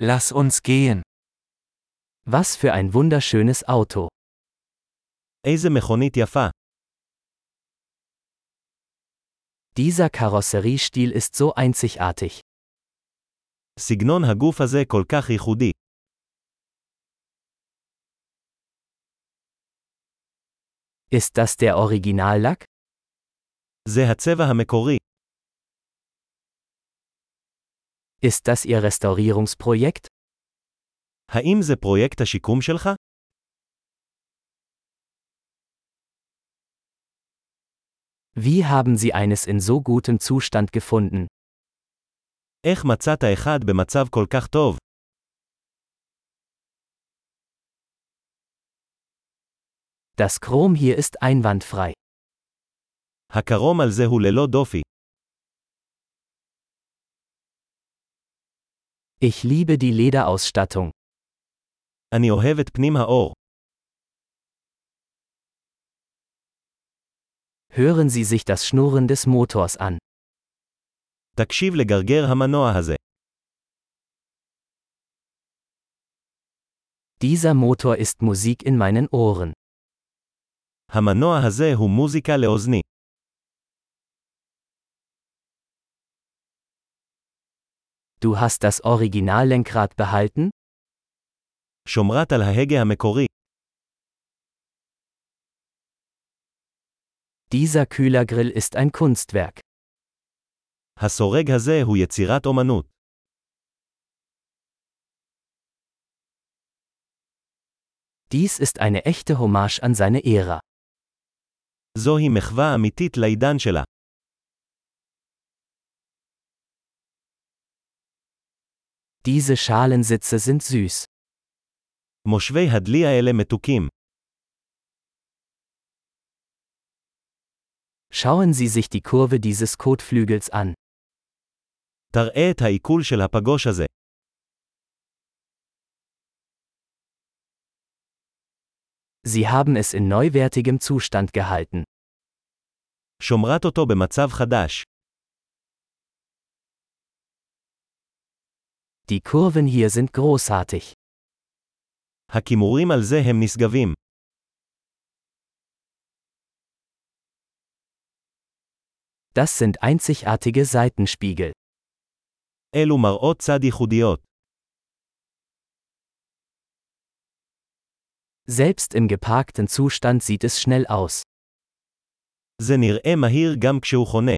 Lass uns gehen. Was für ein wunderschönes Auto. איזה מכונית יפה. Dieser Karosseriestil ist so einzigartig. סגנון הגוף הזה כל כך ייחודי. Ist das der Originallack? זה הצבע המקורי. Ist das Ihr Restaurierungsprojekt? האם זה פרויקט השיקום שלך? Wie haben Sie eines in so gutem Zustand gefunden? איך מצאת אחד במצב כל כך טוב? Das Chrom hier ist einwandfrei. הקרום על זה הוא ללא דופי. Ich liebe die Lederausstattung. אני אוהב את פנים האור. Hören Sie sich das Schnurren des Motors an. תקשיב לגרגר המנוע הזה. Dieser Motor ist Musik in meinen Ohren. המנוע הזה הוא מוזיקה לאוזני. Du hast das Originallenkrad behalten? שומרת על ההגה המקורי. Dieser Kühlergrill ist ein Kunstwerk. הסורג הזה הוא יצירת אומנות. Dies ist eine echte Hommage an seine Ära. זוהי מחווה אמיתית לעידן שלה. Diese Schalensitze sind süß. מושבי הדלי האלה מתוקים. Schauen Sie sich die Kurve dieses Kotflügels an. תראה את העיכול של הפגוש הזה. Sie haben es in neuwertigem Zustand gehalten. שומרת אותו במצב חדש. Die Kurven hier sind großartig. הכימורים על זה הם נשגבים. Das sind einzigartige Seitenspiegel. אלו מראות צד ייחודיות. Selbst im geparkten Zustand sieht es schnell aus. זה נראה מהיר גם כשהוא חונה.